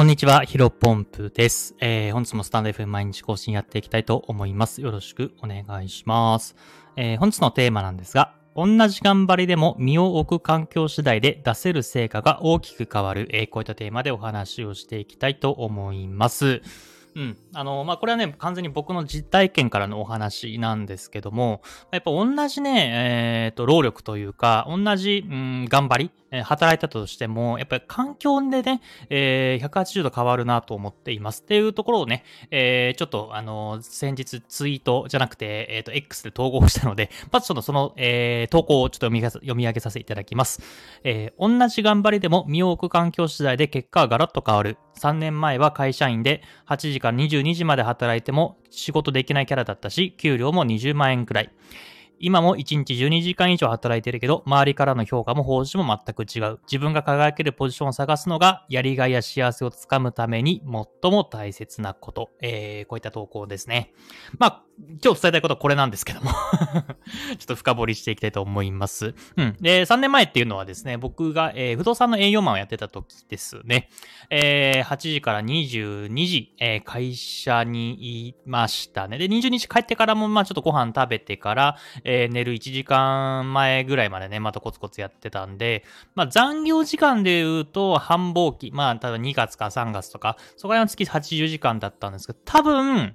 こんにちは、ヒロポンプです。えー、本日もスタンド FM 毎日更新やっていきたいと思います。よろしくお願いします。えー、本日のテーマなんですが、同じ頑張りでも身を置く環境次第で出せる成果が大きく変わる、えー、こういったテーマでお話をしていきたいと思います。うん。あの、まあ、これはね、完全に僕の実体験からのお話なんですけども、やっぱ同じね、えっ、ー、と、労力というか、同じ、うん、頑張り、え働いたとしても、やっぱり環境でね、えー、180度変わるなと思っています。っていうところをね、えー、ちょっと、あの先日ツイートじゃなくて、えっ、ー、と、X で統合したので、まずちょっとその、えー、投稿をちょっと読み読み上げさせていただきます。えー、同じ頑張りでも身を置く環境次第で結果がガラッと変わる。3年前は会社員で8時から22時まで働いても仕事できないキャラだったし、給料も20万円くらい。今も1日12時間以上働いてるけど、周りからの評価も報酬も全く違う。自分が輝けるポジションを探すのが、やりがいや幸せをつかむために最も大切なこと。えー、こういった投稿ですね。まあ、今日伝えたいことはこれなんですけども ちょっと深掘りしていきたいと思います。うん。で、3年前っていうのはですね、僕が、えー、不動産の営業マンをやってた時ですね。えー、8時から22時、えー、会社にいましたね。で、22時帰ってからも、まあちょっとご飯食べてから、えー、寝る1時間前ぐらいまでね、またコツコツやってたんで、まあ残業時間で言うと、繁忙期、まあ多分2月か3月とか、そこら辺の月80時間だったんですけど、多分、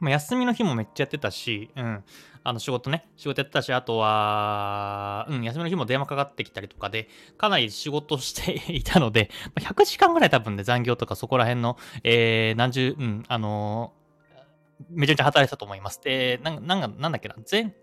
まあ、休みの日もめっちゃやってたし、うん。あの仕事ね、仕事やってたし、あとは、うん、休みの日も電話かかってきたりとかで、かなり仕事していたので、ま100時間ぐらい多分ね、残業とかそこら辺の、えー、何十、うん、あのー、めちゃめちゃ働いてたと思います。で、なんなんなんだっけな、全、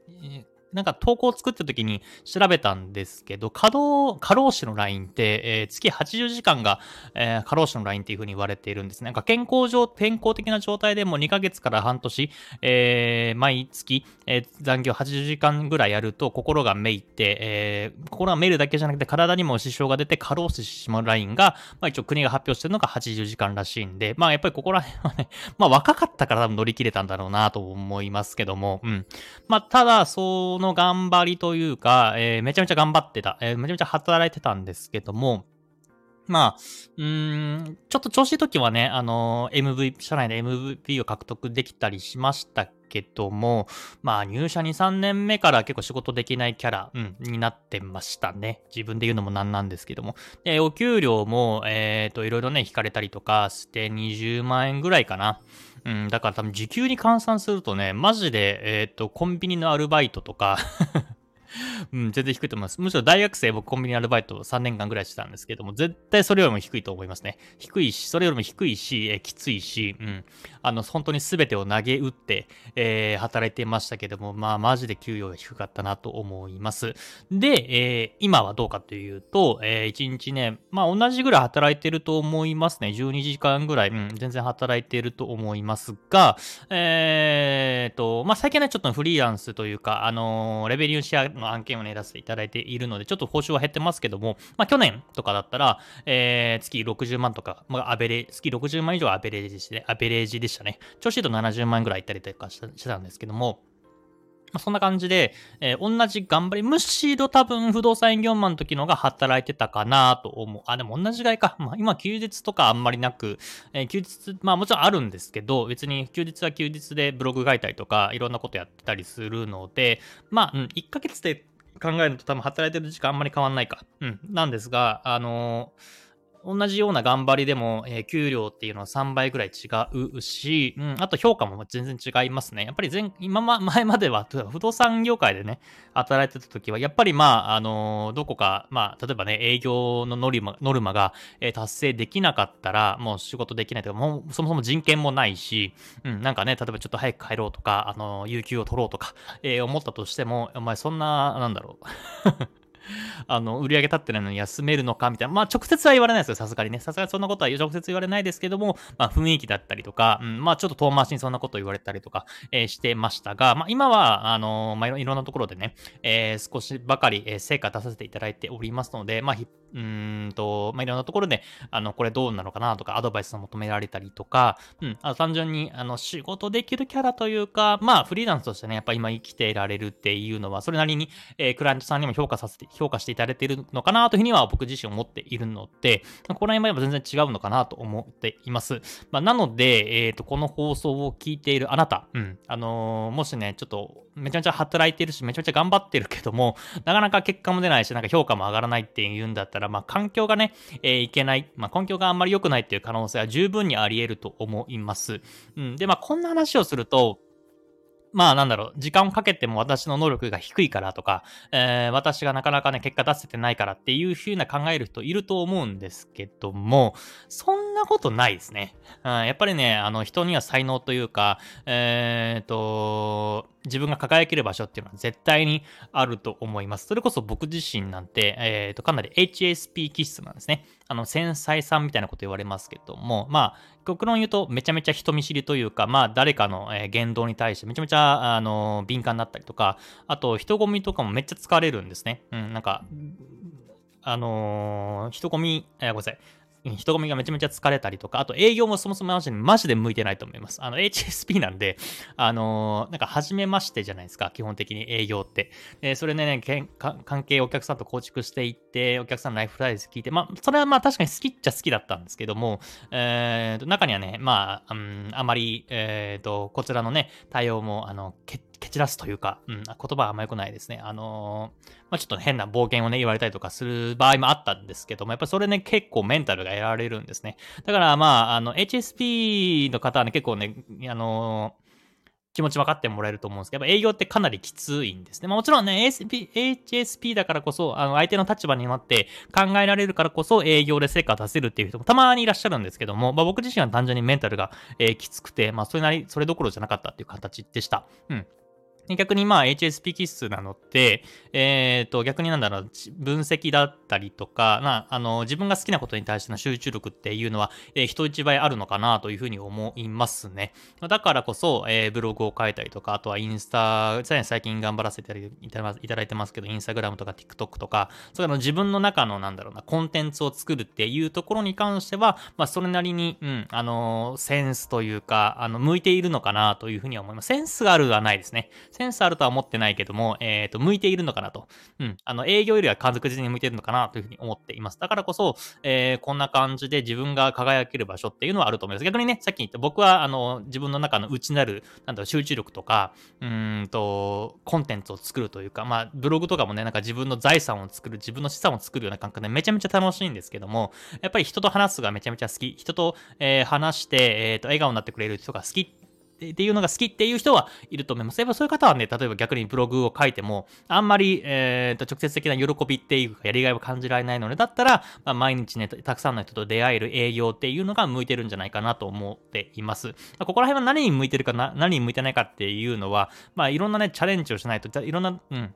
なんか投稿を作った時に調べたんですけど、稼働、過労死のラインって、えー、月80時間が、えー、過労死のラインっていう風に言われているんですね。なんか健康上、健康的な状態でも2ヶ月から半年、えー、毎月、え、残業80時間ぐらいやると心がめいて、え、心がめるだけじゃなくて体にも支障が出て過労死してしまうラインが、まあ一応国が発表してるのが80時間らしいんで、まあやっぱりここら辺はね、まあ若かったから多分乗り切れたんだろうなと思いますけども、うん。まあただ、そのの頑張りというか、えー、めちゃめちゃ頑張ってた、えー、めちゃめちゃ働いてたんですけども、まあ、うーん、ちょっと調子いい時はね、あの、MV、社内で MVP を獲得できたりしましたけども、まあ入社2、3年目から結構仕事できないキャラ、うん、になってましたね。自分で言うのもなんなんですけども。で、お給料も、えっ、ー、と、いろいろね、引かれたりとかして20万円ぐらいかな。うん、だから多分時給に換算するとね、マジで、えっ、ー、と、コンビニのアルバイトとか うん、全然低いと思います。むしろ大学生僕コンビニアルバイト3年間ぐらいしてたんですけども、絶対それよりも低いと思いますね。低いし、それよりも低いし、えきついし、うん。あの、本当に全てを投げ打って、えー、働いてましたけども、まあ、マジで給与が低かったなと思います。で、えー、今はどうかというと、えー、1日ね、まあ、同じぐらい働いてると思いますね。12時間ぐらい、うん、全然働いてると思いますが、えーと、まあ、最近ね、ちょっとフリーランスというか、あの、レベリューシェアの案件をね、出していただいているので、ちょっと報酬は減ってますけども、まあ、去年とかだったら、えー、月60万とか、まあ、アベレ、月60万以上アベレージで、アベレージでしたね。調子いいと70万ぐらいいったりとかしてたんですけども、そんな感じで、えー、同じ頑張り、むしろ多分不動産営業マンの時のが働いてたかなと思う。あ、でも同じぐらいか。まあ今休日とかあんまりなく、えー、休日、まあもちろんあるんですけど、別に休日は休日でブログ書いたりとか、いろんなことやってたりするので、まあ、うん、1ヶ月で考えると多分働いてる時間あんまり変わんないか。うん、なんですが、あのー同じような頑張りでも、えー、給料っていうのは3倍ぐらい違うし、うん、あと評価も全然違いますね。やっぱり前、今ま、前までは、不動産業界でね、働いてた時は、やっぱりまあ、あのー、どこか、まあ、例えばね、営業のノルマノルマが、えー、達成できなかったら、もう仕事できないとか、もうそもそも人権もないし、うん、なんかね、例えばちょっと早く帰ろうとか、あの、有給を取ろうとか、え、思ったとしても、お前そんな、なんだろう あの、売り上げ立ってないのに休めるのかみたいな。まあ、直接は言われないですよ、さすがにね。さすがにそんなことは直接言われないですけども、まあ、雰囲気だったりとか、うん、まあ、ちょっと遠回しにそんなこと言われたりとか、えー、してましたが、まあ、今は、あのー、まあ、いろんなところでね、えー、少しばかり、え成果出させていただいておりますので、まあ、うんと、まあ、いろんなところで、あの、これどうなのかなとか、アドバイスを求められたりとか、うん、あ単純に、あの、仕事できるキャラというか、まあ、フリーランスとしてね、やっぱ今生きていられるっていうのは、それなりに、えー、クライアントさんにも評価させて、評価していただいているのかなというふうには僕自身思っているので、この辺は全然違うのかなと思っています。まあ、なので、えっ、ー、と、この放送を聞いているあなた、うん、あのー、もしね、ちょっと、めちゃめちゃ働いてるし、めちゃめちゃ頑張ってるけども、なかなか結果も出ないし、なんか評価も上がらないっていうんだったら、まあ、環境がね、えー、いけない、まあ、環境があんまり良くないっていう可能性は十分にあり得ると思います。うん。で、まあ、こんな話をすると、まあなんだろう、時間をかけても私の能力が低いからとか、えー、私がなかなかね、結果出せてないからっていう風な考える人いると思うんですけども、そんなことないですね。うん、やっぱりね、あの人には才能というか、えー、と、自分が輝ける場所っていうのは絶対にあると思います。それこそ僕自身なんて、えー、と、かなり HSP 気質なんですね。あの、繊細さんみたいなこと言われますけども、まあ、極論言うとめちゃめちゃ人見知りというか、まあ、誰かの言動に対してめちゃめちゃ、あの、敏感だったりとか、あと、人混みとかもめっちゃ疲れるんですね。うん、なんか、あのー、人混み、えー、ごめんなさい。人混みがめちゃめちゃ疲れたりとか、あと営業もそもそもマジでマジで向いてないと思います。あの、HSP なんで、あのー、なんか初めましてじゃないですか、基本的に営業って。で、それでね、関係お客さんと構築していって、お客さんのライフライズ聞いて、まあ、それはまあ確かに好きっちゃ好きだったんですけども、えーと、中にはね、まあ、うん、あまり、えーと、こちらのね、対応も、あの、決蹴散らすというか、うん、言葉はあんま良くないですね。あのー、まあ、ちょっと変な冒険をね、言われたりとかする場合もあったんですけども、やっぱそれね、結構メンタルが得られるんですね。だからまあ、あの、HSP の方はね、結構ね、あのー気持ち分かってもらえると思うんですけど、営業ってかなりきついんですね。まあ、もちろんね、ASP HSP だからこそ、あの、相手の立場になって考えられるからこそ営業で成果を出せるっていう人もたまにいらっしゃるんですけども、まあ、僕自身は単純にメンタルが、えー、きつくて、まあ、それなり、それどころじゃなかったっていう形でした。うん。逆にまあ HSP 気質なのって、えっ、ー、と逆になんだろう、分析だったりとか、まあ、あの、自分が好きなことに対しての集中力っていうのは、えー、人一倍あるのかなというふうに思いますね。だからこそ、えー、ブログを書いたりとか、あとはインスタ、最近頑張らせていただいてますけど、インスタグラムとか TikTok とか、それの自分の中のなんだろうな、コンテンツを作るっていうところに関しては、まあ、それなりに、うん、あの、センスというか、あの、向いているのかなというふうには思います。センスがあるはないですね。センスあるとは思ってないけども、えっ、ー、と、向いているのかなと。うん。あの、営業よりは確実に向いているのかなというふうに思っています。だからこそ、えー、こんな感じで自分が輝ける場所っていうのはあると思います。逆にね、さっき言った僕は、あの、自分の中の内なる、なんだろう、集中力とか、うんと、コンテンツを作るというか、まあ、ブログとかもね、なんか自分の財産を作る、自分の資産を作るような感覚でめちゃめちゃ楽しいんですけども、やっぱり人と話すがめちゃめちゃ好き。人と、えー、話して、えっ、ー、と、笑顔になってくれる人が好きっていうのが好きっていう人はいると思います。やっぱそういう方はね、例えば逆にブログを書いても、あんまり、えー、と直接的な喜びっていうか、やりがいを感じられないので、だったら、まあ、毎日ね、たくさんの人と出会える営業っていうのが向いてるんじゃないかなと思っています。ま、ここら辺は何に向いてるかな、何に向いてないかっていうのは、まあ、いろんなね、チャレンジをしないと、いろんな、うん、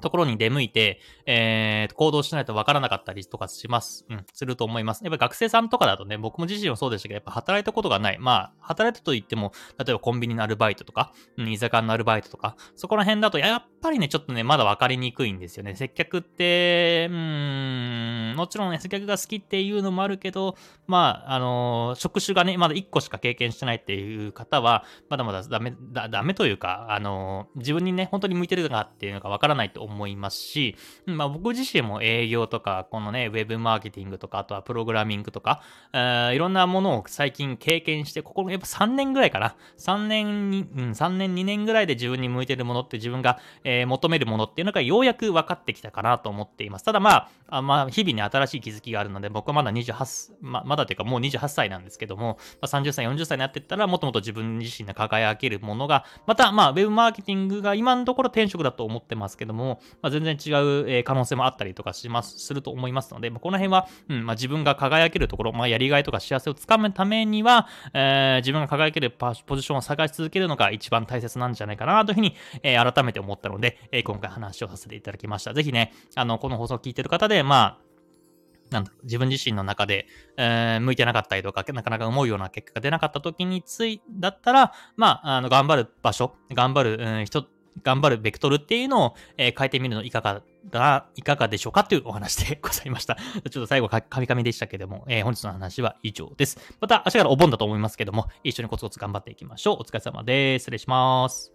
ところに出向いて、えー、行動しないとわからなかったりとかします。うん、すると思います。やっぱ学生さんとかだとね、僕も自身もそうでしたけど、やっぱ働いたことがない。まあ、働いたと言っても、例えばコンビニのアルバイトとか、うん、居酒屋のアルバイトとか、そこら辺だと、やっぱりね、ちょっとね、まだ分かりにくいんですよね。接客って、うーん、もちろんね、接客が好きっていうのもあるけど、まあ、あの、職種がね、まだ1個しか経験してないっていう方は、まだまだダメ、だダメというか、あの、自分にね、本当に向いてるのかっていうのが分からないと思いますし、まあ、僕自身も営業とか、このね、ウェブマーケティングとか、あとはプログラミングとか、えー、いろんなものを最近経験して、ここやっぱ3年ぐらいかな。3年に、うん、3年、2年ぐらいで自分に向いてるものって自分が、え、求めるものっていうのがようやく分かってきたかなと思っています。ただまあ、あまあ、日々に新しい気づきがあるので、僕はまだ28、ままだというかもう28歳なんですけども、まあ、30歳、40歳になっていったら、もともと自分自身が輝けるものが、また、まあ、ウェブマーケティングが今のところ転職だと思ってますけども、まあ、全然違う、え、可能性もあったりとかします、すると思いますので、まあ、この辺は、うんまあ、自分が輝けるところ、まあ、やりがいとか幸せをつかむためには、えー、自分が輝けるポジションを探し続けるのが一番大切なんじゃないかなというふうに、えー、改めて思ったので、えー、今回話をさせていただきました。ぜひね、あの、この放送を聞いてる方で、まあ、なんだ、自分自身の中で、えー、向いてなかったりとか、なかなか思うような結果が出なかった時につい、だったら、まあ、あの、頑張る場所、頑張る、うん、人頑張るベクトルっていうのを、えー変えてみるのいかがだ、いかがでしょうかというお話でございました。ちょっと最後か、カミカミでしたけども、えー本日の話は以上です。また明日からお盆だと思いますけども、一緒にコツコツ頑張っていきましょう。お疲れ様です。失礼します。